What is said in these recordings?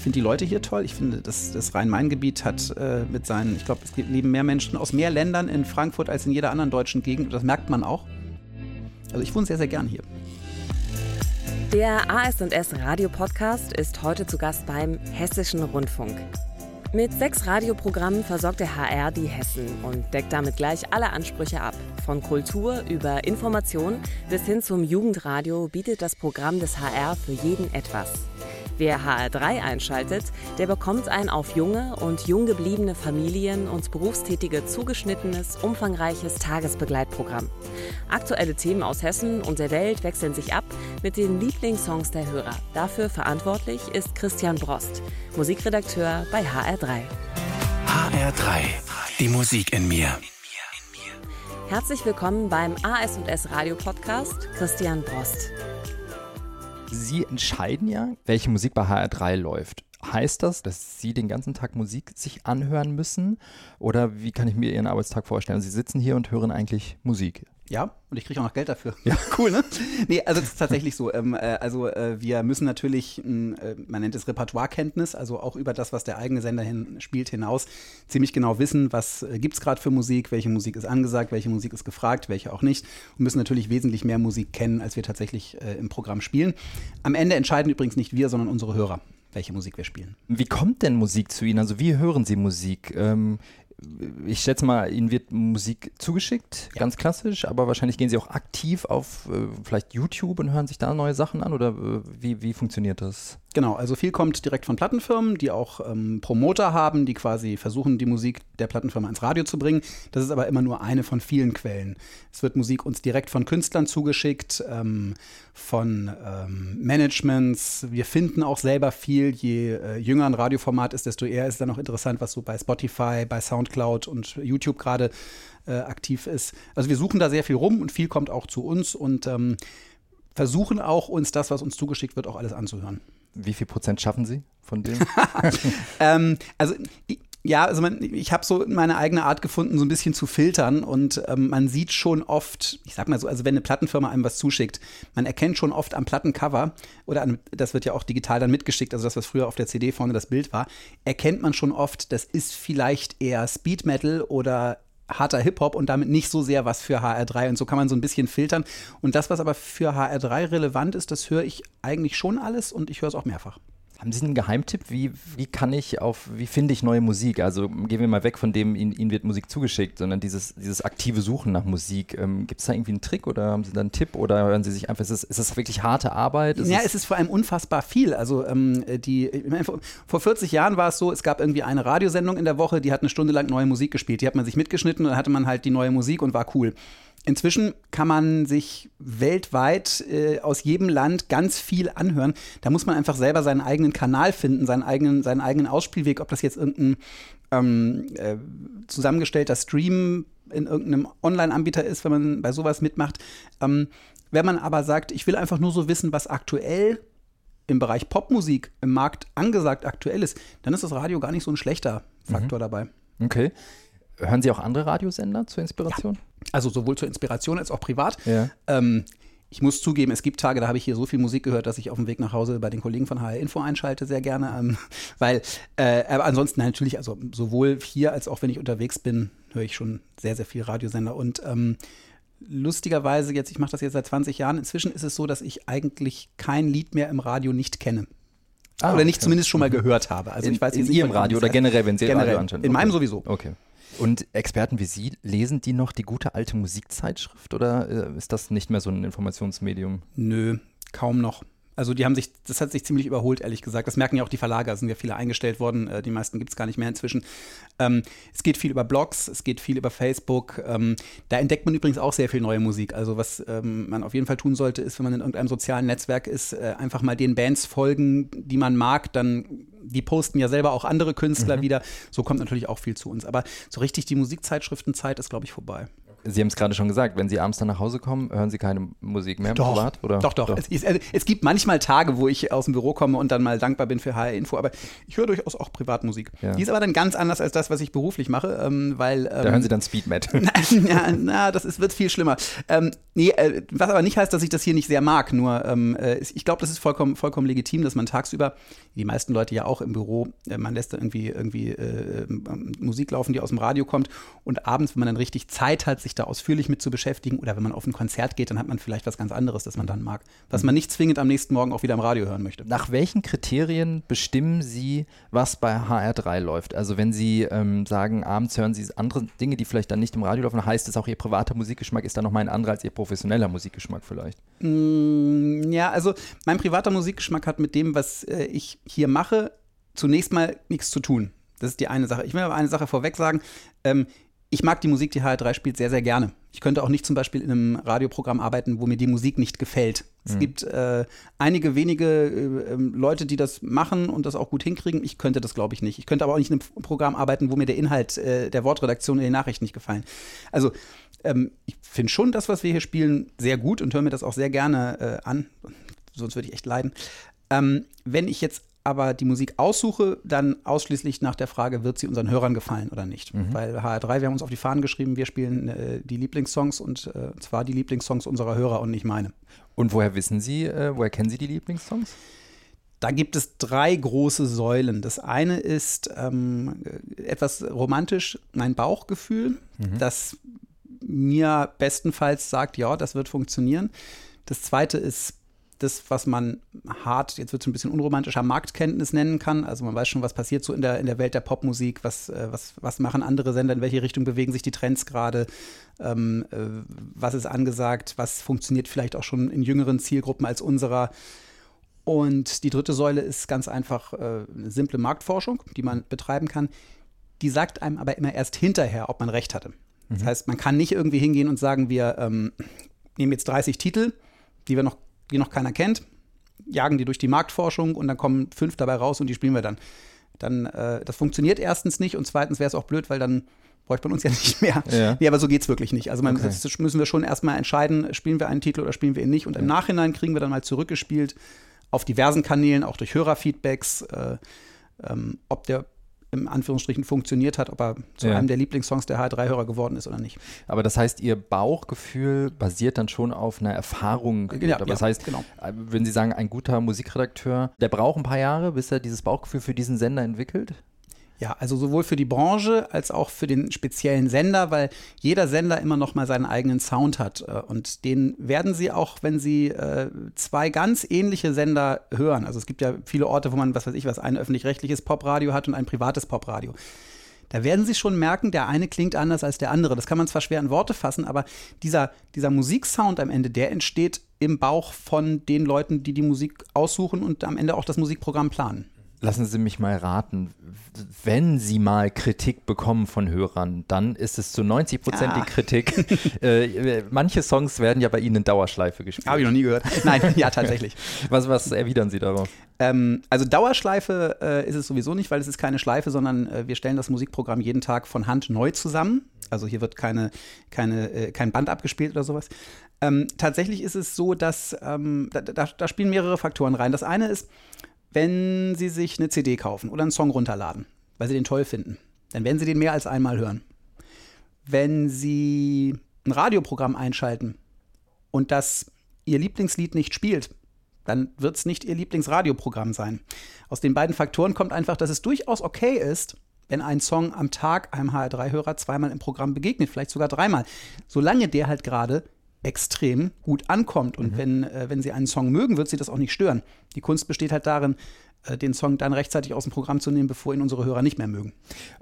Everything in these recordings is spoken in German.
Ich finde die Leute hier toll. Ich finde, das, das Rhein-Main-Gebiet hat äh, mit seinen, ich glaube, es leben mehr Menschen aus mehr Ländern in Frankfurt als in jeder anderen deutschen Gegend. Das merkt man auch. Also ich wohne sehr, sehr gern hier. Der AS&S Radio Podcast ist heute zu Gast beim Hessischen Rundfunk. Mit sechs Radioprogrammen versorgt der HR die Hessen und deckt damit gleich alle Ansprüche ab. Von Kultur über Information bis hin zum Jugendradio bietet das Programm des HR für jeden etwas. Wer HR3 einschaltet, der bekommt ein auf junge und jung gebliebene Familien und Berufstätige zugeschnittenes, umfangreiches Tagesbegleitprogramm. Aktuelle Themen aus Hessen und der Welt wechseln sich ab mit den Lieblingssongs der Hörer. Dafür verantwortlich ist Christian Brost, Musikredakteur bei HR3. HR3, die Musik in mir. Herzlich willkommen beim AS&S Radio Podcast Christian Brost. Sie entscheiden ja, welche Musik bei HR3 läuft. Heißt das, dass Sie den ganzen Tag Musik sich anhören müssen? Oder wie kann ich mir Ihren Arbeitstag vorstellen? Sie sitzen hier und hören eigentlich Musik. Ja, und ich kriege auch noch Geld dafür. Ja, cool, ne? Nee, also es ist tatsächlich so. Ähm, äh, also äh, wir müssen natürlich, äh, man nennt es Repertoirekenntnis, also auch über das, was der eigene Sender hin, spielt, hinaus, ziemlich genau wissen, was äh, gibt es gerade für Musik, welche Musik ist angesagt, welche Musik ist gefragt, welche auch nicht. Und müssen natürlich wesentlich mehr Musik kennen, als wir tatsächlich äh, im Programm spielen. Am Ende entscheiden übrigens nicht wir, sondern unsere Hörer welche Musik wir spielen. Wie kommt denn Musik zu Ihnen? Also wie hören Sie Musik? Ähm, ich schätze mal, Ihnen wird Musik zugeschickt, ja. ganz klassisch, aber wahrscheinlich gehen Sie auch aktiv auf äh, vielleicht YouTube und hören sich da neue Sachen an oder äh, wie, wie funktioniert das? Genau, also viel kommt direkt von Plattenfirmen, die auch ähm, Promoter haben, die quasi versuchen, die Musik der Plattenfirma ins Radio zu bringen. Das ist aber immer nur eine von vielen Quellen. Es wird Musik uns direkt von Künstlern zugeschickt, ähm, von ähm, Managements. Wir finden auch selber viel. Je äh, jünger ein Radioformat ist, desto eher ist dann auch interessant, was so bei Spotify, bei Soundcloud und YouTube gerade äh, aktiv ist. Also wir suchen da sehr viel rum und viel kommt auch zu uns und ähm, versuchen auch uns das, was uns zugeschickt wird, auch alles anzuhören. Wie viel Prozent schaffen Sie von dem? ähm, also ja, also man, ich habe so meine eigene Art gefunden, so ein bisschen zu filtern und ähm, man sieht schon oft, ich sag mal so, also wenn eine Plattenfirma einem was zuschickt, man erkennt schon oft am Plattencover oder an, das wird ja auch digital dann mitgeschickt, also das, was früher auf der CD vorne das Bild war, erkennt man schon oft, das ist vielleicht eher Speed Metal oder harter Hip-Hop und damit nicht so sehr was für HR3. Und so kann man so ein bisschen filtern. Und das, was aber für HR3 relevant ist, das höre ich eigentlich schon alles und ich höre es auch mehrfach. Haben Sie einen Geheimtipp? Wie, wie kann ich auf, wie finde ich neue Musik? Also gehen wir mal weg von dem, Ihnen, Ihnen wird Musik zugeschickt, sondern dieses, dieses aktive Suchen nach Musik. Ähm, Gibt es da irgendwie einen Trick oder haben Sie da einen Tipp oder hören Sie sich einfach, ist das, ist das wirklich harte Arbeit? Ist ja, es, ist vor allem unfassbar viel. Also ähm, die, vor 40 Jahren war es so, es gab irgendwie eine Radiosendung in der Woche, die hat eine Stunde lang neue Musik gespielt. Die hat man sich mitgeschnitten und dann hatte man halt die neue Musik und war cool. Inzwischen kann man sich weltweit äh, aus jedem Land ganz viel anhören. Da muss man einfach selber seinen eigenen Kanal finden, seinen eigenen, seinen eigenen Ausspielweg, ob das jetzt irgendein ähm, äh, zusammengestellter Stream in irgendeinem Online-Anbieter ist, wenn man bei sowas mitmacht. Ähm, wenn man aber sagt, ich will einfach nur so wissen, was aktuell im Bereich Popmusik im Markt angesagt aktuell ist, dann ist das Radio gar nicht so ein schlechter Faktor mhm. dabei. Okay. Hören Sie auch andere Radiosender zur Inspiration? Ja. Also sowohl zur Inspiration als auch privat. Ja. Ähm, ich muss zugeben, es gibt Tage, da habe ich hier so viel Musik gehört, dass ich auf dem Weg nach Hause bei den Kollegen von HR Info einschalte, sehr gerne. Ähm, weil, äh, aber ansonsten natürlich, also sowohl hier als auch wenn ich unterwegs bin, höre ich schon sehr, sehr viel Radiosender. Und ähm, lustigerweise, jetzt, ich mache das jetzt seit 20 Jahren, inzwischen ist es so, dass ich eigentlich kein Lied mehr im Radio nicht kenne. Ah, oder nicht okay. zumindest schon mal gehört habe. Also in, ich weiß in Ihrem Radio oder generell, wenn Sie generell, Radio anschauen? In okay. meinem sowieso. Okay. Und Experten wie Sie, lesen die noch die gute alte Musikzeitschrift oder äh, ist das nicht mehr so ein Informationsmedium? Nö, kaum noch. Also die haben sich, das hat sich ziemlich überholt, ehrlich gesagt. Das merken ja auch die Verlage, es sind ja viele eingestellt worden, äh, die meisten gibt es gar nicht mehr inzwischen. Ähm, es geht viel über Blogs, es geht viel über Facebook. Ähm, da entdeckt man übrigens auch sehr viel neue Musik. Also was ähm, man auf jeden Fall tun sollte, ist, wenn man in irgendeinem sozialen Netzwerk ist, äh, einfach mal den Bands folgen, die man mag, dann die posten ja selber auch andere Künstler mhm. wieder. So kommt natürlich auch viel zu uns. Aber so richtig die Musikzeitschriftenzeit ist, glaube ich, vorbei. Sie haben es gerade schon gesagt, wenn Sie abends dann nach Hause kommen, hören Sie keine Musik mehr doch, privat? Oder? Doch, doch. doch. Es, ist, also, es, gibt manchmal Tage, wo ich aus dem Büro komme und dann mal dankbar bin für HR Info, aber ich höre durchaus auch Privatmusik. Ja. Die ist aber dann ganz anders als das, was ich beruflich mache, ähm, weil. Ähm, da hören Sie dann Speed Metal. ja, na, das ist, wird viel schlimmer. Ähm, nee, äh, was aber nicht heißt, dass ich das hier nicht sehr mag, nur ähm, äh, ich glaube, das ist vollkommen, vollkommen legitim, dass man tagsüber, die meisten Leute ja auch im Büro, äh, man lässt da irgendwie, irgendwie äh, ähm, Musik laufen, die aus dem Radio kommt und abends, wenn man dann richtig Zeit hat, sich da ausführlich mit zu beschäftigen oder wenn man auf ein Konzert geht, dann hat man vielleicht was ganz anderes, das man dann mag, was man nicht zwingend am nächsten Morgen auch wieder im Radio hören möchte. Nach welchen Kriterien bestimmen Sie, was bei HR3 läuft? Also wenn Sie ähm, sagen, abends hören Sie andere Dinge, die vielleicht dann nicht im Radio laufen, heißt es auch, Ihr privater Musikgeschmack ist dann nochmal ein anderer als Ihr professioneller Musikgeschmack vielleicht? Mm, ja, also mein privater Musikgeschmack hat mit dem, was äh, ich hier mache, zunächst mal nichts zu tun. Das ist die eine Sache. Ich will aber eine Sache vorweg sagen. Ähm, ich mag die Musik, die HR3 spielt, sehr, sehr gerne. Ich könnte auch nicht zum Beispiel in einem Radioprogramm arbeiten, wo mir die Musik nicht gefällt. Es mhm. gibt äh, einige wenige äh, ähm, Leute, die das machen und das auch gut hinkriegen. Ich könnte das, glaube ich, nicht. Ich könnte aber auch nicht in einem Programm arbeiten, wo mir der Inhalt äh, der Wortredaktion in den Nachrichten nicht gefallen. Also ähm, ich finde schon das, was wir hier spielen, sehr gut und höre mir das auch sehr gerne äh, an. Sonst würde ich echt leiden. Ähm, wenn ich jetzt aber die Musik aussuche, dann ausschließlich nach der Frage, wird sie unseren Hörern gefallen oder nicht. Mhm. Weil HR3, wir haben uns auf die Fahnen geschrieben, wir spielen äh, die Lieblingssongs und äh, zwar die Lieblingssongs unserer Hörer und nicht meine. Und woher wissen Sie, äh, woher kennen Sie die Lieblingssongs? Da gibt es drei große Säulen. Das eine ist ähm, etwas romantisch mein Bauchgefühl, mhm. das mir bestenfalls sagt, ja, das wird funktionieren. Das zweite ist das, was man hart, jetzt wird es ein bisschen unromantischer, Marktkenntnis nennen kann. Also man weiß schon, was passiert so in der, in der Welt der Popmusik, was, äh, was, was machen andere Sender, in welche Richtung bewegen sich die Trends gerade, ähm, äh, was ist angesagt, was funktioniert vielleicht auch schon in jüngeren Zielgruppen als unserer. Und die dritte Säule ist ganz einfach äh, eine simple Marktforschung, die man betreiben kann. Die sagt einem aber immer erst hinterher, ob man recht hatte. Das mhm. heißt, man kann nicht irgendwie hingehen und sagen, wir ähm, nehmen jetzt 30 Titel, die wir noch die noch keiner kennt, jagen die durch die Marktforschung und dann kommen fünf dabei raus und die spielen wir dann. Dann, äh, das funktioniert erstens nicht und zweitens wäre es auch blöd, weil dann bräuchte man uns ja nicht mehr. Ja. Nee, aber so geht es wirklich nicht. Also man, okay. das müssen wir schon erstmal entscheiden, spielen wir einen Titel oder spielen wir ihn nicht. Und im ja. Nachhinein kriegen wir dann mal zurückgespielt auf diversen Kanälen, auch durch Hörerfeedbacks, äh, ähm, ob der im Anführungsstrichen funktioniert hat, ob er zu ja. einem der Lieblingssongs der H3-Hörer geworden ist oder nicht. Aber das heißt, Ihr Bauchgefühl basiert dann schon auf einer Erfahrung. Ja, Aber das heißt, genau. Äh, wenn Sie sagen, ein guter Musikredakteur, der braucht ein paar Jahre, bis er dieses Bauchgefühl für diesen Sender entwickelt? Ja, also sowohl für die Branche als auch für den speziellen Sender, weil jeder Sender immer noch mal seinen eigenen Sound hat. Äh, und den werden Sie auch, wenn Sie äh, zwei ganz ähnliche Sender hören. Also es gibt ja viele Orte, wo man, was weiß ich was, ein öffentlich-rechtliches Popradio hat und ein privates Popradio. Da werden Sie schon merken, der eine klingt anders als der andere. Das kann man zwar schwer in Worte fassen, aber dieser, dieser Musiksound am Ende, der entsteht im Bauch von den Leuten, die die Musik aussuchen und am Ende auch das Musikprogramm planen lassen Sie mich mal raten, wenn Sie mal Kritik bekommen von Hörern, dann ist es zu 90 Prozent ah. die Kritik. äh, manche Songs werden ja bei Ihnen in Dauerschleife gespielt. Habe ich noch nie gehört. Nein, ja, tatsächlich. was, was erwidern Sie darauf? Ähm, also Dauerschleife äh, ist es sowieso nicht, weil es ist keine Schleife, sondern äh, wir stellen das Musikprogramm jeden Tag von Hand neu zusammen. Also hier wird keine, keine, äh, kein Band abgespielt oder sowas. Ähm, tatsächlich ist es so, dass ähm, da, da, da spielen mehrere Faktoren rein. Das eine ist, wenn Sie sich eine CD kaufen oder einen Song runterladen, weil Sie den toll finden, dann werden Sie den mehr als einmal hören. Wenn Sie ein Radioprogramm einschalten und das Ihr Lieblingslied nicht spielt, dann wird es nicht Ihr Lieblingsradioprogramm sein. Aus den beiden Faktoren kommt einfach, dass es durchaus okay ist, wenn ein Song am Tag einem HR3-Hörer zweimal im Programm begegnet, vielleicht sogar dreimal, solange der halt gerade extrem gut ankommt. Und mhm. wenn, äh, wenn sie einen Song mögen, wird sie das auch nicht stören. Die Kunst besteht halt darin, äh, den Song dann rechtzeitig aus dem Programm zu nehmen, bevor ihn unsere Hörer nicht mehr mögen.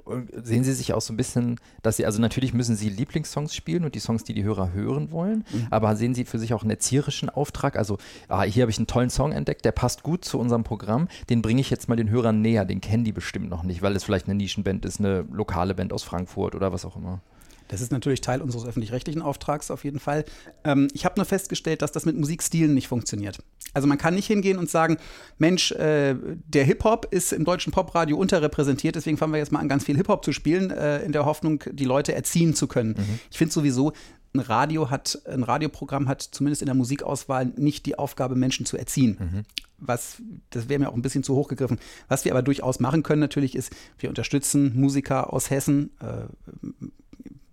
Und sehen Sie sich auch so ein bisschen, dass Sie, also natürlich müssen Sie Lieblingssongs spielen und die Songs, die die Hörer hören wollen, mhm. aber sehen Sie für sich auch einen erzieherischen Auftrag? Also, ah, hier habe ich einen tollen Song entdeckt, der passt gut zu unserem Programm, den bringe ich jetzt mal den Hörern näher, den kennen die bestimmt noch nicht, weil es vielleicht eine Nischenband ist, eine lokale Band aus Frankfurt oder was auch immer. Das ist natürlich Teil unseres öffentlich-rechtlichen Auftrags auf jeden Fall. Ähm, ich habe nur festgestellt, dass das mit Musikstilen nicht funktioniert. Also man kann nicht hingehen und sagen, Mensch, äh, der Hip-Hop ist im deutschen Popradio unterrepräsentiert, deswegen fangen wir jetzt mal an, ganz viel Hip-Hop zu spielen, äh, in der Hoffnung, die Leute erziehen zu können. Mhm. Ich finde sowieso, ein Radio hat, ein Radioprogramm hat zumindest in der Musikauswahl nicht die Aufgabe, Menschen zu erziehen. Mhm. Was, das wäre mir auch ein bisschen zu hoch gegriffen. Was wir aber durchaus machen können, natürlich, ist, wir unterstützen Musiker aus Hessen. Äh,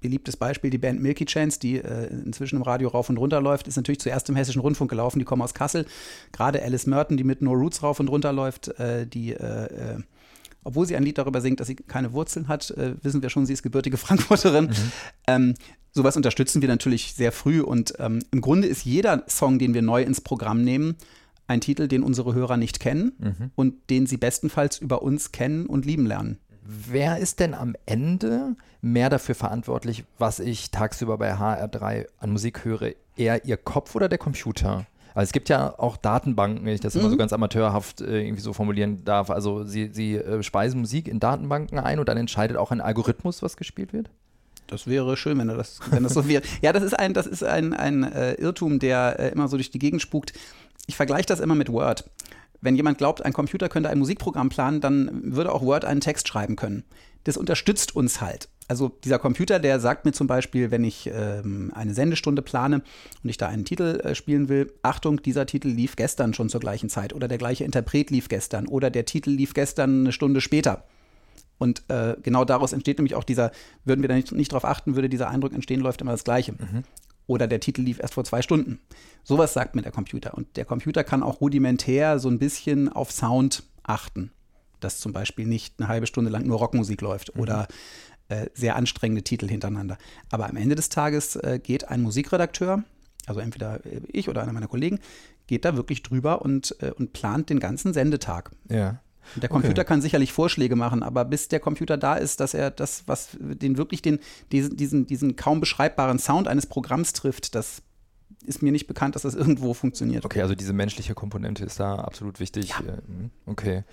beliebtes Beispiel, die Band Milky Chance, die äh, inzwischen im Radio rauf und runter läuft, ist natürlich zuerst im Hessischen Rundfunk gelaufen. Die kommen aus Kassel. Gerade Alice Merton, die mit No Roots rauf und runter läuft, äh, die äh, äh obwohl sie ein Lied darüber singt, dass sie keine Wurzeln hat, äh, wissen wir schon, sie ist gebürtige Frankfurterin. Mhm. Ähm, sowas unterstützen wir natürlich sehr früh und ähm, im Grunde ist jeder Song, den wir neu ins Programm nehmen, ein Titel, den unsere Hörer nicht kennen mhm. und den sie bestenfalls über uns kennen und lieben lernen. Wer ist denn am Ende mehr dafür verantwortlich, was ich tagsüber bei HR3 an Musik höre? Eher Ihr Kopf oder der Computer? Also es gibt ja auch Datenbanken, wenn ich das mhm. immer so mhm. ganz amateurhaft äh, irgendwie so formulieren darf. Also Sie, Sie äh, speisen Musik in Datenbanken ein und dann entscheidet auch ein Algorithmus, was gespielt wird? Das wäre schön, wenn das, wenn das so wäre. Ja, das ist ein, das ist ein, ein äh, Irrtum, der immer so durch die Gegend spukt. Ich vergleiche das immer mit Word. Wenn jemand glaubt, ein Computer könnte ein Musikprogramm planen, dann würde auch Word einen Text schreiben können. Das unterstützt uns halt. Also dieser Computer, der sagt mir zum Beispiel, wenn ich ähm, eine Sendestunde plane und ich da einen Titel äh, spielen will, Achtung, dieser Titel lief gestern schon zur gleichen Zeit oder der gleiche Interpret lief gestern oder der Titel lief gestern eine Stunde später. Und äh, genau daraus entsteht nämlich auch dieser, würden wir da nicht, nicht darauf achten, würde dieser Eindruck entstehen, läuft immer das Gleiche. Mhm. Oder der Titel lief erst vor zwei Stunden. Sowas sagt mir der Computer. Und der Computer kann auch rudimentär so ein bisschen auf Sound achten. Dass zum Beispiel nicht eine halbe Stunde lang nur Rockmusik läuft mhm. oder äh, sehr anstrengende Titel hintereinander. Aber am Ende des Tages äh, geht ein Musikredakteur, also entweder ich oder einer meiner Kollegen, geht da wirklich drüber und, äh, und plant den ganzen Sendetag. Ja. Der Computer okay. kann sicherlich Vorschläge machen, aber bis der Computer da ist, dass er das, was den wirklich den, diesen, diesen, diesen kaum beschreibbaren Sound eines Programms trifft, das ist mir nicht bekannt, dass das irgendwo funktioniert. Okay, also diese menschliche Komponente ist da absolut wichtig. Ja. Äh, hm, okay.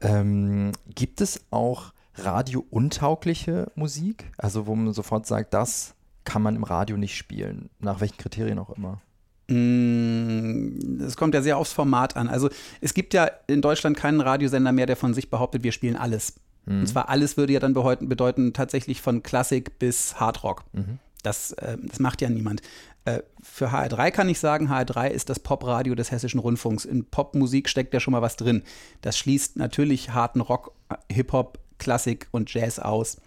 Ähm, gibt es auch radiountaugliche Musik? Also wo man sofort sagt, das kann man im Radio nicht spielen, nach welchen Kriterien auch immer? Mm, es kommt ja sehr aufs Format an. Also es gibt ja in Deutschland keinen Radiosender mehr, der von sich behauptet, wir spielen alles. Mhm. Und zwar alles würde ja dann bedeuten, bedeuten tatsächlich von Klassik bis Hardrock. Mhm. Das, äh, das macht ja niemand. Äh, für HR3 kann ich sagen, HR3 ist das Popradio des Hessischen Rundfunks. In Popmusik steckt ja schon mal was drin. Das schließt natürlich harten Rock, Hip-Hop, Klassik und Jazz aus.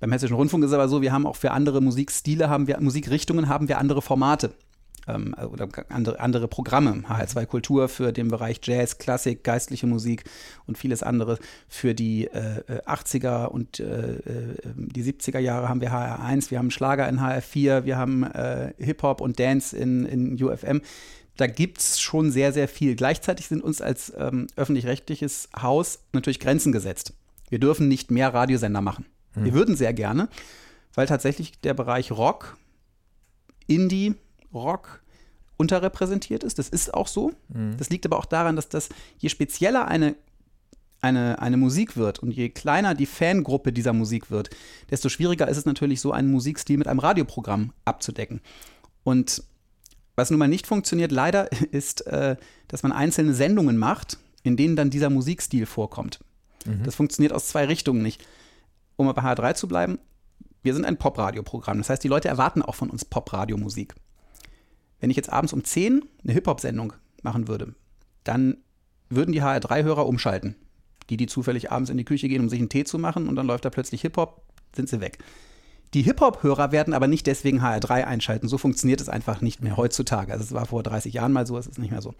Beim Hessischen Rundfunk ist es aber so, wir haben auch für andere Musikstile, haben wir, Musikrichtungen haben wir andere Formate ähm, oder andere, andere Programme. HR2 Kultur für den Bereich Jazz, Klassik, geistliche Musik und vieles andere. Für die äh, 80er und äh, äh die 70er Jahre haben wir HR1, wir haben Schlager in HR4, wir haben äh, Hip-Hop und Dance in, in UFM da gibt es schon sehr, sehr viel. Gleichzeitig sind uns als ähm, öffentlich-rechtliches Haus natürlich Grenzen gesetzt. Wir dürfen nicht mehr Radiosender machen. Hm. Wir würden sehr gerne, weil tatsächlich der Bereich Rock, Indie, Rock unterrepräsentiert ist. Das ist auch so. Mhm. Das liegt aber auch daran, dass das, je spezieller eine, eine, eine Musik wird und je kleiner die Fangruppe dieser Musik wird, desto schwieriger ist es natürlich, so einen Musikstil mit einem Radioprogramm abzudecken. Und was nun mal nicht funktioniert, leider, ist, äh, dass man einzelne Sendungen macht, in denen dann dieser Musikstil vorkommt. Mhm. Das funktioniert aus zwei Richtungen nicht. Um bei H3 zu bleiben, wir sind ein Pop-Radio-Programm. Das heißt, die Leute erwarten auch von uns Pop-Radio-Musik. Wenn ich jetzt abends um 10 eine Hip-Hop-Sendung machen würde, dann würden die HR3-Hörer umschalten. Die, die zufällig abends in die Küche gehen, um sich einen Tee zu machen und dann läuft da plötzlich Hip-Hop, sind sie weg. Die Hip-Hop-Hörer werden aber nicht deswegen HR3 einschalten. So funktioniert es einfach nicht mehr heutzutage. Also es war vor 30 Jahren mal so, es ist nicht mehr so.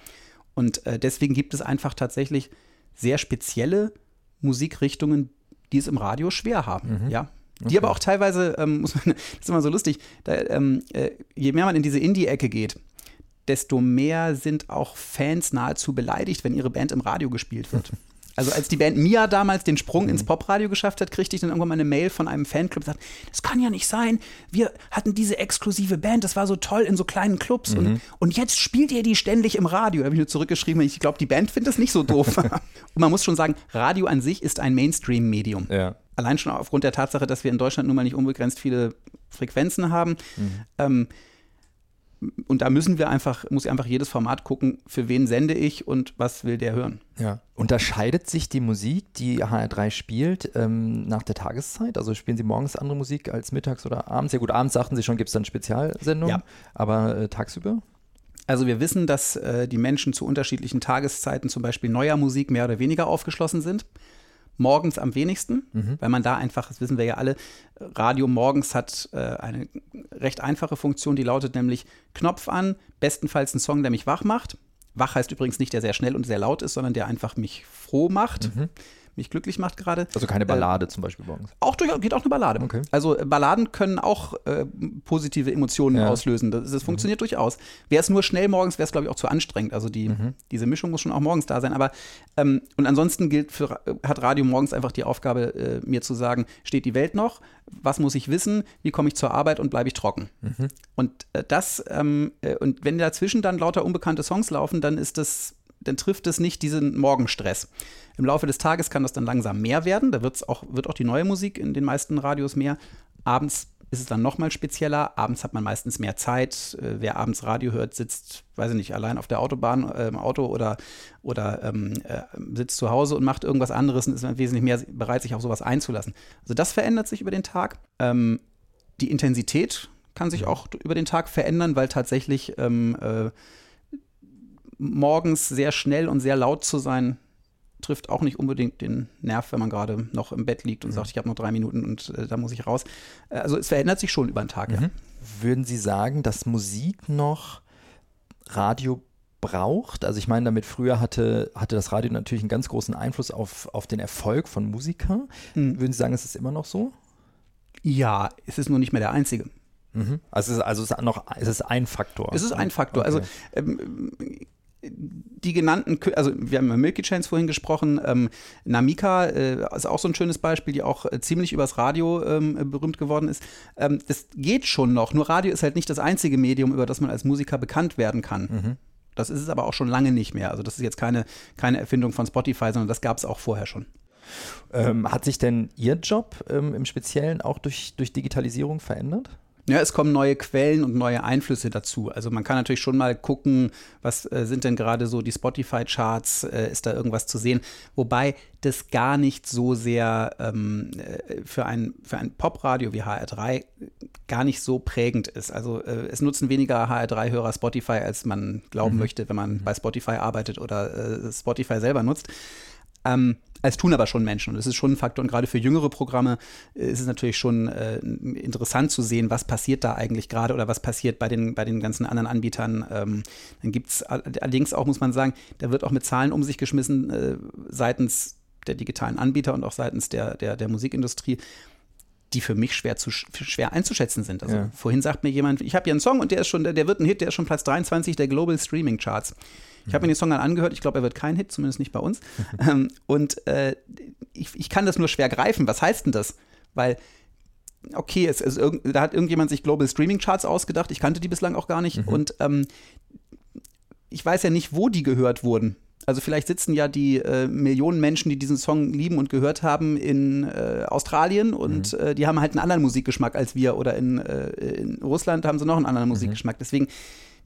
Und äh, deswegen gibt es einfach tatsächlich sehr spezielle Musikrichtungen, die es im Radio schwer haben. Mhm. Ja, die okay. aber auch teilweise, ähm, muss man, das ist immer so lustig, da, ähm, äh, je mehr man in diese Indie-Ecke geht, desto mehr sind auch Fans nahezu beleidigt, wenn ihre Band im Radio gespielt wird. Also als die Band Mia damals den Sprung ins mhm. Popradio geschafft hat, kriegte ich dann irgendwann mal eine Mail von einem Fanclub, und sagt, das kann ja nicht sein. Wir hatten diese exklusive Band, das war so toll in so kleinen Clubs mhm. und, und jetzt spielt ihr die ständig im Radio. Da habe ich nur zurückgeschrieben, ich glaube, die Band findet das nicht so doof. und man muss schon sagen, Radio an sich ist ein Mainstream-Medium. Ja. Allein schon aufgrund der Tatsache, dass wir in Deutschland nun mal nicht unbegrenzt viele Frequenzen haben. Mhm. Ähm, und da müssen wir einfach, muss einfach jedes Format gucken, für wen sende ich und was will der hören. Ja. Unterscheidet sich die Musik, die HR3 spielt, ähm, nach der Tageszeit? Also spielen Sie morgens andere Musik als mittags oder abends? Ja gut, abends sagten Sie schon, gibt es dann Spezialsendungen, Ja. aber äh, tagsüber? Also wir wissen, dass äh, die Menschen zu unterschiedlichen Tageszeiten zum Beispiel neuer Musik mehr oder weniger aufgeschlossen sind. Morgens am wenigsten, weil man da einfach, das wissen wir ja alle, Radio morgens hat äh, eine recht einfache Funktion, die lautet nämlich Knopf an, bestenfalls ein Song, der mich wach macht. Wach heißt übrigens nicht, der sehr schnell und sehr laut ist, sondern der einfach mich froh macht, mich glücklich macht gerade. Also keine Ballade zum Beispiel morgens. Auch durch, geht auch eine Ballade. Okay. Also äh, Balladen können auch äh, positive Emotionen Ja. auslösen. Das, das funktioniert durchaus. Wäre es nur schnell morgens, wäre es, glaube ich, auch zu anstrengend. Also die, diese Mischung muss schon auch morgens da sein. Aber ähm, und ansonsten gilt für, Ra- hat Radio morgens einfach die Aufgabe, äh, mir zu sagen, steht die Welt noch? Was muss ich wissen? Wie komme ich zur Arbeit und bleibe ich trocken? Und äh, das, ähm, äh, und wenn dazwischen dann lauter unbekannte Songs laufen, dann ist das, dann trifft es nicht diesen Morgenstress. Im Laufe des Tages kann das dann langsam mehr werden. Da wird's auch, wird auch die neue Musik in den meisten Radios mehr. Abends ist es dann nochmal spezieller. Abends hat man meistens mehr Zeit. Äh, wer abends Radio hört, sitzt, weiß ich nicht, allein auf der Autobahn, äh, im Auto oder, oder ähm, äh, sitzt zu Hause und macht irgendwas anderes und ist wesentlich mehr bereit, sich auf sowas einzulassen. Also das verändert sich über den Tag. Ähm, die Intensität kann sich auch über den Tag verändern, weil tatsächlich ähm, äh, morgens sehr schnell und sehr laut zu sein, trifft auch nicht unbedingt den Nerv, wenn man gerade noch im Bett liegt und sagt, ich habe noch drei Minuten und äh, da muss ich raus. Äh, Also es verändert sich schon über den Tag, ja. Würden Sie sagen, dass Musik noch Radio braucht? Also ich meine, damit früher hatte, hatte das Radio natürlich einen ganz großen Einfluss auf, auf den Erfolg von Musikern. Mhm. Würden Sie sagen, es ist immer noch so? Ja, es ist nur nicht mehr der einzige. Also es ist, also es ist noch es ist ein Faktor. Es ist ein Faktor. Also Okay. ähm, die genannten, also wir haben über Milky Chance vorhin gesprochen, ähm, Namika äh, ist auch so ein schönes Beispiel, die auch äh, ziemlich übers Radio ähm, berühmt geworden ist. Ähm, das geht schon noch, nur Radio ist halt nicht das einzige Medium, über das man als Musiker bekannt werden kann. Das ist es aber auch schon lange nicht mehr. Also das ist jetzt keine, keine Erfindung von Spotify, sondern das gab es auch vorher schon. Ähm, hat sich denn Ihr Job ähm, im Speziellen auch durch, durch Digitalisierung verändert? Ja, es kommen neue Quellen und neue Einflüsse dazu. Also man kann natürlich schon mal gucken, was äh, sind denn gerade so die Spotify-Charts, äh, ist da irgendwas zu sehen. Wobei das gar nicht so sehr ähm, äh, für ein, für ein Popradio wie HR3 gar nicht so prägend ist. Also äh, es nutzen weniger HR3-Hörer Spotify, als man glauben möchte, wenn man bei Spotify arbeitet oder äh, Spotify selber nutzt. Ähm, es tun aber schon Menschen und das ist schon ein Faktor. Und gerade für jüngere Programme äh, ist es natürlich schon äh, interessant zu sehen, was passiert da eigentlich gerade oder was passiert bei den, bei den ganzen anderen Anbietern. Ähm, dann gibt es allerdings auch, muss man sagen, da wird auch mit Zahlen um sich geschmissen äh, seitens der digitalen Anbieter und auch seitens der, der, der Musikindustrie die für mich schwer, zu, schwer einzuschätzen sind. Also Ja. vorhin sagt mir jemand, ich habe hier einen Song und der ist schon, der, der wird ein Hit, der ist schon Platz 23 der Global Streaming Charts. Ich habe mir den Song dann angehört, ich glaube, er wird kein Hit, zumindest nicht bei uns. ähm, und äh, ich, ich kann das nur schwer greifen. Was heißt denn das? Weil, okay, es, es, da hat irgendjemand sich Global Streaming Charts ausgedacht, ich kannte die bislang auch gar nicht. Und ähm, ich weiß ja nicht, wo die gehört wurden. Also vielleicht sitzen ja die äh, Millionen Menschen, die diesen Song lieben und gehört haben, in äh, Australien und äh, die haben halt einen anderen Musikgeschmack als wir. Oder in, äh, in Russland haben sie noch einen anderen Musikgeschmack. Deswegen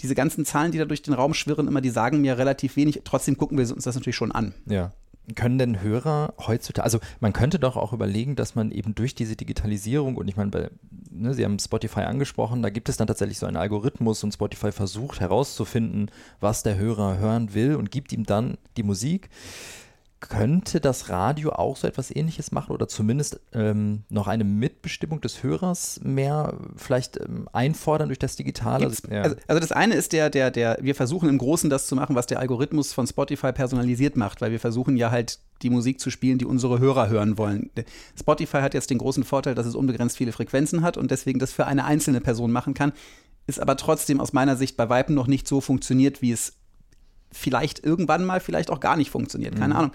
diese ganzen Zahlen, die da durch den Raum schwirren, immer, die sagen mir relativ wenig. Trotzdem gucken wir uns das natürlich schon an. Ja. Können denn Hörer heutzutage, also man könnte doch auch überlegen, dass man eben durch diese Digitalisierung und ich meine, bei, ne, Sie haben Spotify angesprochen, da gibt es dann tatsächlich so einen Algorithmus und Spotify versucht herauszufinden, was der Hörer hören will und gibt ihm dann die Musik. Könnte das Radio auch so etwas ähnliches machen oder zumindest ähm, noch eine Mitbestimmung des Hörers mehr vielleicht ähm, einfordern durch das Digitale? Gibt's- ja. Also, also das eine ist der, der, der, wir versuchen im Großen das zu machen, was der Algorithmus von Spotify personalisiert macht, weil wir versuchen ja halt die Musik zu spielen, die unsere Hörer hören wollen. Spotify hat jetzt den großen Vorteil, dass es unbegrenzt viele Frequenzen hat und deswegen das für eine einzelne Person machen kann, ist aber trotzdem aus meiner Sicht bei Weitem noch nicht so funktioniert, wie es vielleicht irgendwann mal vielleicht auch gar nicht funktioniert. Keine Ahnung.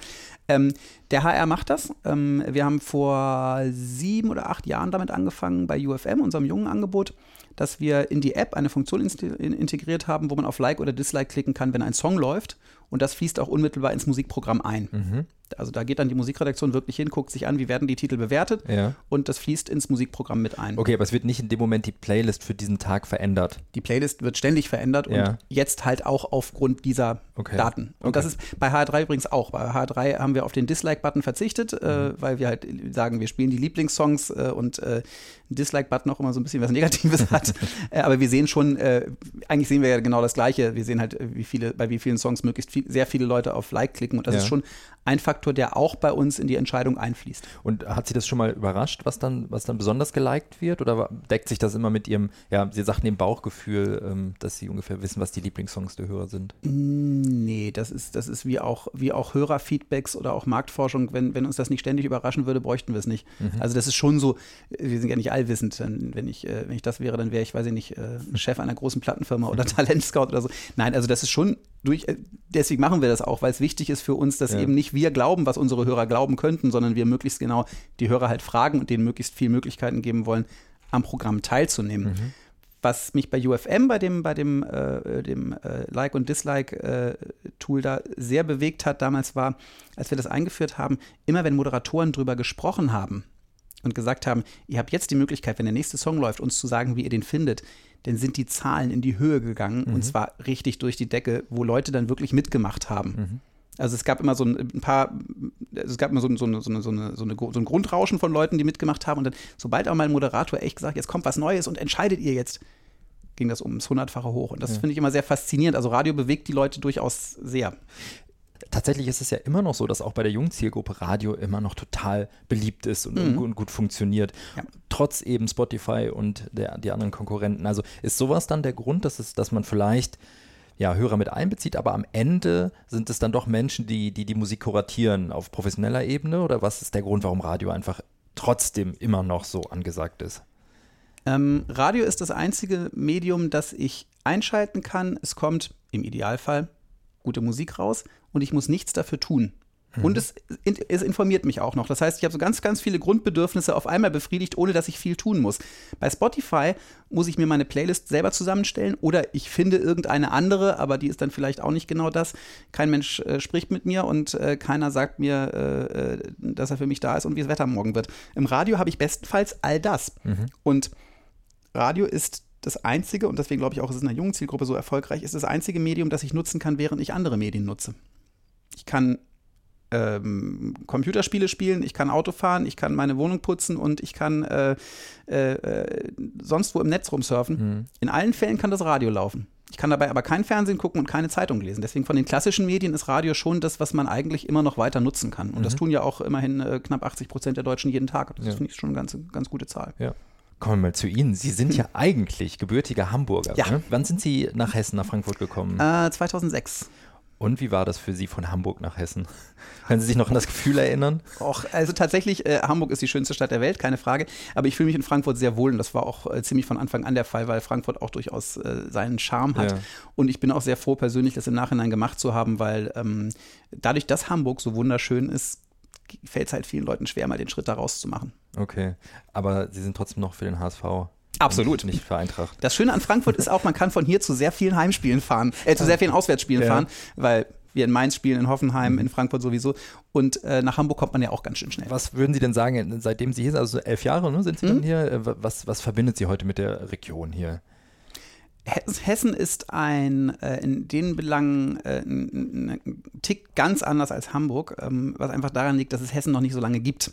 Ähm, der HR macht das. Ähm, wir haben vor sieben oder acht Jahren damit angefangen bei UFM, unserem jungen Angebot. dass wir in die App eine Funktion integriert haben, wo man auf Like oder Dislike klicken kann, wenn ein Song läuft. Und das fließt auch unmittelbar ins Musikprogramm ein. Mhm. Also da geht dann die Musikredaktion wirklich hin, guckt sich an, wie werden die Titel bewertet ja. und das fließt ins Musikprogramm mit ein. Okay, aber es wird nicht in dem Moment die Playlist für diesen Tag verändert. Die Playlist wird ständig verändert Ja. und jetzt halt auch aufgrund dieser Okay. Daten. Und Okay. das ist bei HR3 übrigens auch. Bei HR3 haben wir auf den Dislike-Button verzichtet, äh, weil wir halt sagen, wir spielen die Lieblingssongs äh, und äh, ein Dislike-Button auch immer so ein bisschen was Negatives hat. äh, aber wir sehen schon, äh, eigentlich sehen wir ja genau das Gleiche. Wir sehen halt, äh, wie viele, bei wie vielen Songs möglichst viel, sehr viele Leute auf Like klicken. Und das Ja. ist schon ein Faktor, der auch bei uns in die Entscheidung einfließt. Und hat Sie das schon mal überrascht, was dann, was dann besonders geliked wird? Oder deckt sich das immer mit Ihrem, ja, Sie sagten dem Bauchgefühl, ähm, dass Sie ungefähr wissen, was die Lieblingssongs der Hörer sind? Nee, das ist, das ist wie auch, wie auch Hörerfeedbacks oder auch Marktforschung. Wenn, wenn uns das nicht ständig überraschen würde, bräuchten wir es nicht. Also das ist schon so, wir sind ja nicht allwissend. Wenn wenn ich, äh, wenn ich das wäre, dann wäre ich, weiß ich nicht, äh, Chef einer großen Plattenfirma oder Talentscout oder so. Nein, also das ist schon durch, äh, deswegen machen wir das auch, weil es wichtig ist für uns, dass Ja. eben nicht wir glauben, was unsere Hörer glauben könnten, sondern wir möglichst genau die Hörer halt fragen und denen möglichst viele Möglichkeiten geben wollen, am Programm teilzunehmen. Was mich bei UFM, bei dem, bei dem, äh, dem äh, Like- und Dislike-Tool da sehr bewegt hat damals war, als wir das eingeführt haben, immer wenn Moderatoren drüber gesprochen haben und gesagt haben, ihr habt jetzt die Möglichkeit, wenn der nächste Song läuft, uns zu sagen, wie ihr den findet, dann sind die Zahlen in die Höhe gegangen und zwar richtig durch die Decke, wo Leute dann wirklich mitgemacht haben. Also es gab immer so ein, paar, es gab immer so, ein- so, eine, so, eine, so, eine, so, ein Grundrauschen von Leuten, die mitgemacht haben. Und dann, sobald auch mal ein Moderator echt gesagt, jetzt kommt was Neues und entscheidet ihr jetzt, ging das ums Hundertfache hoch. Und das finde ich immer sehr faszinierend. Also Radio bewegt die Leute durchaus sehr. Tatsächlich ist es ja immer noch so, dass auch bei der jungen Zielgruppe Radio immer noch total beliebt ist und, und gut, gut funktioniert. Ja. Trotz eben Spotify und der, die anderen Konkurrenten. Also ist sowas dann der Grund, dass, es, dass man vielleicht ja, Hörer mit einbezieht, aber am Ende sind es dann doch Menschen, die, die die Musik kuratieren auf professioneller Ebene? Oder was ist der Grund, warum Radio einfach trotzdem immer noch so angesagt ist? Ähm, Radio ist das einzige Medium, das ich einschalten kann. Es kommt im Idealfall gute Musik raus und ich muss nichts dafür tun. Und es, es informiert mich auch noch. Das heißt, ich habe so ganz, ganz viele Grundbedürfnisse auf einmal befriedigt, ohne dass ich viel tun muss. Bei Spotify muss ich mir meine Playlist selber zusammenstellen oder ich finde irgendeine andere, aber die ist dann vielleicht auch nicht genau das. Kein Mensch äh, spricht mit mir und äh, keiner sagt mir, äh, äh, dass er für mich da ist und wie das Wetter morgen wird. Im Radio habe ich bestenfalls all das. Und Radio ist das einzige, und deswegen glaube ich auch, es ist in einer jungen Zielgruppe so erfolgreich, ist das einzige Medium, das ich nutzen kann, während ich andere Medien nutze. Ich kann ähm, Computerspiele spielen, ich kann Auto fahren, ich kann meine Wohnung putzen und ich kann äh, äh, äh, sonst wo im Netz rumsurfen. In allen Fällen kann das Radio laufen. Ich kann dabei aber kein Fernsehen gucken und keine Zeitung lesen. Deswegen von den klassischen Medien ist Radio schon das, was man eigentlich immer noch weiter nutzen kann. Und das tun ja auch immerhin äh, knapp 80 Prozent der Deutschen jeden Tag. Das Ja. finde ich schon eine ganz, ganz gute Zahl. Ja. Kommen wir mal zu Ihnen. Sie sind ja eigentlich gebürtiger Hamburger. Ja. Ne? Wann sind Sie nach Hessen, nach Frankfurt gekommen? Äh, 2006. Und wie war das für Sie von Hamburg nach Hessen? Können Sie sich noch an das Gefühl erinnern? Och, also tatsächlich, äh, Hamburg ist die schönste Stadt der Welt, keine Frage. Aber ich fühle mich in Frankfurt sehr wohl und das war auch äh, ziemlich von Anfang an der Fall, weil Frankfurt auch durchaus äh, seinen Charme hat. Ja. Und ich bin auch sehr froh, persönlich das im Nachhinein gemacht zu haben, weil ähm, dadurch, dass Hamburg so wunderschön ist, fällt es halt vielen Leuten schwer, mal den Schritt da rauszumachen. Okay. Aber Sie sind trotzdem noch für den HSV. Absolut. Nicht für Eintracht. Das Schöne an Frankfurt ist auch, man kann von hier zu sehr vielen Heimspielen fahren, äh, zu sehr vielen Auswärtsspielen Ja. fahren, weil wir in Mainz spielen, in Hoffenheim, in Frankfurt sowieso. Und äh, nach Hamburg kommt man ja auch ganz schön schnell. Was würden Sie denn sagen, seitdem Sie hier sind, also elf Jahre ne, sind Sie dann hier, äh, was, was verbindet Sie heute mit der Region hier? Hes- Hessen ist ein äh, in den Belangen äh, ein, ein Tick ganz anders als Hamburg, ähm, was einfach daran liegt, dass es Hessen noch nicht so lange gibt.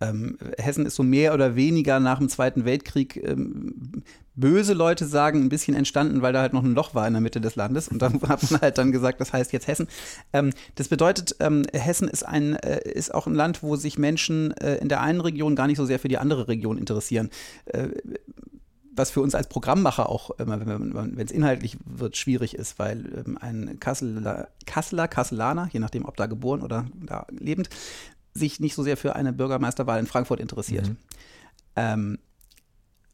Ähm, Hessen ist so mehr oder weniger nach dem Zweiten Weltkrieg, ähm, böse Leute sagen, ein bisschen entstanden, weil da halt noch ein Loch war in der Mitte des Landes. Und dann hat man halt dann gesagt, das heißt jetzt Hessen. Ähm, das bedeutet, ähm, Hessen ist, ein, äh, ist auch ein Land, wo sich Menschen äh, in der einen Region gar nicht so sehr für die andere Region interessieren. Äh, was für uns als Programmmacher auch, immer, wenn es inhaltlich wird, schwierig ist, weil ähm, ein Kasseler, Kasseler, Kasselaner, je nachdem, ob da geboren oder da lebend, sich nicht so sehr für eine Bürgermeisterwahl in Frankfurt interessiert. Ähm,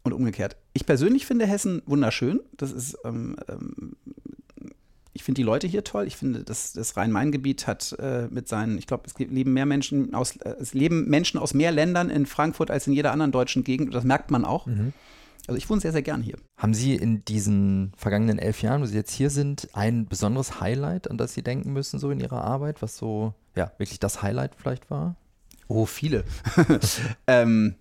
und umgekehrt. Ich persönlich finde Hessen wunderschön. Das ist, ähm, ähm, ich finde die Leute hier toll. Ich finde, das, das Rhein-Main-Gebiet hat äh, mit seinen, ich glaube, es leben mehr Menschen aus, äh, es leben Menschen aus mehr Ländern in Frankfurt als in jeder anderen deutschen Gegend. Das merkt man auch. Also ich wohne sehr, sehr gern hier. Haben Sie in diesen vergangenen elf Jahren, wo Sie jetzt hier sind, ein besonderes Highlight, an das Sie denken müssen, so in Ihrer Arbeit, was so, ja, wirklich das Highlight vielleicht war? Oh, viele. ähm,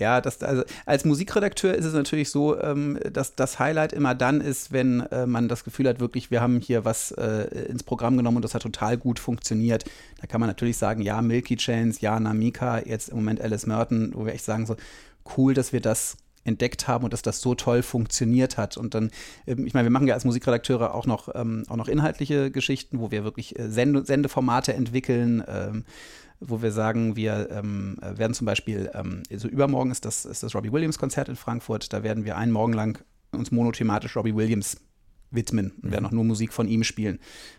ja, das, also als Musikredakteur ist es natürlich so, ähm, dass das Highlight immer dann ist, wenn äh, man das Gefühl hat, wirklich, wir haben hier was äh, ins Programm genommen und das hat total gut funktioniert. Da kann man natürlich sagen, ja, Milky Chains, ja, Namika, jetzt im Moment Alice Merton, wo wir echt sagen, so cool, dass wir das entdeckt haben und dass das so toll funktioniert hat. Und dann, ähm, ich meine, wir machen ja als Musikredakteure auch noch, ähm, auch noch inhaltliche Geschichten, wo wir wirklich äh, Sende Sendeformate entwickeln. Ähm, wo wir sagen, wir ähm, werden zum Beispiel, ähm, so übermorgen ist das, ist das Robbie Williams Konzert in Frankfurt, da werden wir einen Morgen lang uns monothematisch Robbie Williams widmen und mhm. werden auch nur Musik von ihm spielen.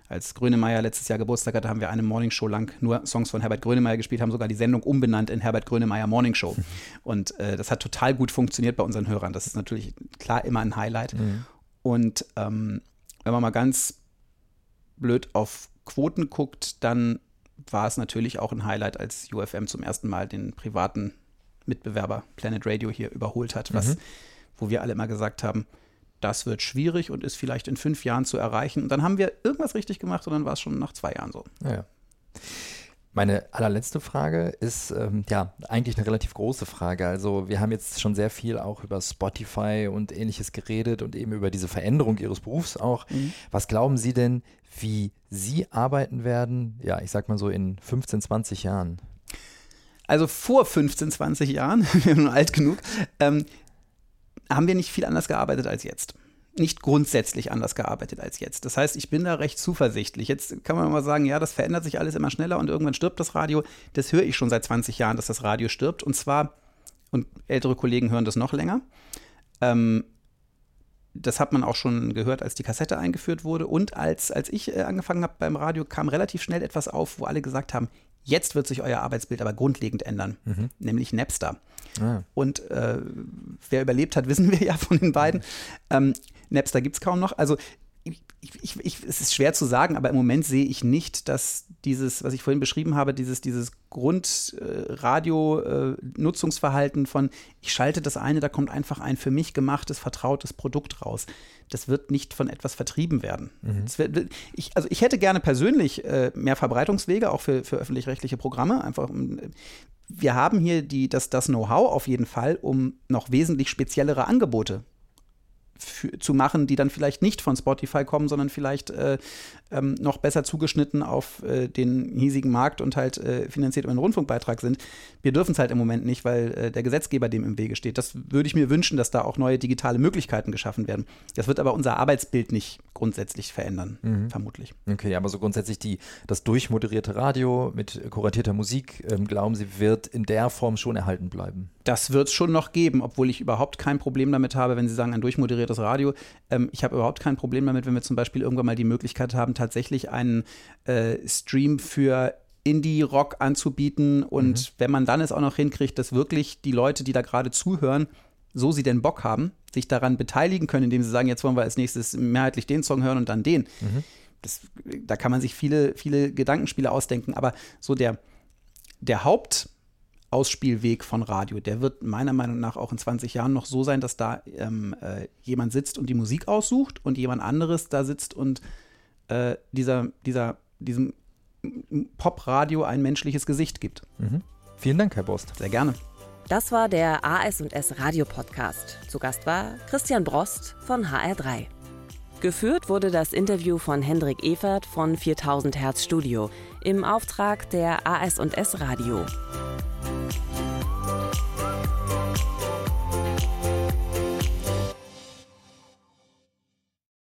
Als Grönemeyer letztes Jahr Geburtstag hatte, haben wir eine Morningshow lang nur Songs von Herbert Grönemeyer gespielt, haben sogar die Sendung umbenannt in Herbert Grönemeyer Morningshow. Mhm. Und äh, das hat total gut funktioniert bei unseren Hörern. Das ist natürlich klar immer ein Highlight. Mhm. Und ähm, wenn man mal ganz blöd auf Quoten guckt, dann war es natürlich auch ein Highlight, als UFM zum ersten Mal den privaten Mitbewerber Planet Radio hier überholt hat, was, mhm. wo wir alle immer gesagt haben, das wird schwierig und ist vielleicht in fünf Jahren zu erreichen. Und dann haben wir irgendwas richtig gemacht und dann war es schon nach zwei Jahren so. Ja. Meine allerletzte Frage ist ähm, ja eigentlich eine relativ große Frage. Also wir haben jetzt schon sehr viel auch über Spotify und ähnliches geredet und eben über diese Veränderung Ihres Berufs auch. Mhm. Was glauben Sie denn, wie Sie arbeiten werden, ja, ich sag mal so in 15, 20 Jahren? Also vor 15, 20 Jahren, wir sind alt genug, ähm, haben wir nicht viel anders gearbeitet als jetzt nicht grundsätzlich anders gearbeitet als jetzt. Das heißt, ich bin da recht zuversichtlich. Jetzt kann man mal sagen, ja, das verändert sich alles immer schneller und irgendwann stirbt das Radio. Das höre ich schon seit 20 Jahren, dass das Radio stirbt. Und zwar, und ältere Kollegen hören das noch länger. Ähm, das hat man auch schon gehört, als die Kassette eingeführt wurde. Und als, als ich äh, angefangen habe beim Radio, kam relativ schnell etwas auf, wo alle gesagt haben, jetzt wird sich euer Arbeitsbild aber grundlegend ändern, mhm. nämlich Napster. Ah. Und äh, wer überlebt hat, wissen wir ja von den beiden. Ähm, Napster gibt es kaum noch. Also ich, ich, ich, es ist schwer zu sagen, aber im Moment sehe ich nicht, dass dieses, was ich vorhin beschrieben habe, dieses, dieses Grundradio-Nutzungsverhalten äh, von, ich schalte das eine, da kommt einfach ein für mich gemachtes, vertrautes Produkt raus. Das wird nicht von etwas vertrieben werden. Mhm. Wird, ich, also ich hätte gerne persönlich äh, mehr Verbreitungswege, auch für, für öffentlich-rechtliche Programme. Einfach, wir haben hier die, das, das Know-how auf jeden Fall, um noch wesentlich speziellere Angebote für, zu machen, die dann vielleicht nicht von Spotify kommen, sondern vielleicht äh, ähm, noch besser zugeschnitten auf äh, den hiesigen Markt und halt äh, finanziert über einen Rundfunkbeitrag sind. Wir dürfen es halt im Moment nicht, weil äh, der Gesetzgeber dem im Wege steht. Das würde ich mir wünschen, dass da auch neue digitale Möglichkeiten geschaffen werden. Das wird aber unser Arbeitsbild nicht grundsätzlich verändern, mhm. vermutlich. Okay, aber so grundsätzlich die, das durchmoderierte Radio mit kuratierter Musik, ähm, glauben Sie, wird in der Form schon erhalten bleiben? Das wird es schon noch geben, obwohl ich überhaupt kein Problem damit habe, wenn Sie sagen, ein durchmoderiertes Radio. Ähm, ich habe überhaupt kein Problem damit, wenn wir zum Beispiel irgendwann mal die Möglichkeit haben, tatsächlich einen äh, Stream für Indie-Rock anzubieten und mhm. wenn man dann es auch noch hinkriegt, dass wirklich die Leute, die da gerade zuhören, so sie denn Bock haben, sich daran beteiligen können, indem sie sagen, jetzt wollen wir als nächstes mehrheitlich den Song hören und dann den. Mhm. Das, da kann man sich viele, viele Gedankenspiele ausdenken, aber so der, der Hauptausspielweg von Radio, der wird meiner Meinung nach auch in 20 Jahren noch so sein, dass da ähm, äh, jemand sitzt und die Musik aussucht und jemand anderes da sitzt und äh, dieser, dieser, diesem Popradio ein menschliches Gesicht gibt. Mhm. Vielen Dank, Herr Borst. Sehr gerne. Das war der AS&S Radio Podcast. Zu Gast war Christian Brost von HR3. Geführt wurde das Interview von Hendrik Evert von 4000 Hertz Studio im Auftrag der AS&S Radio.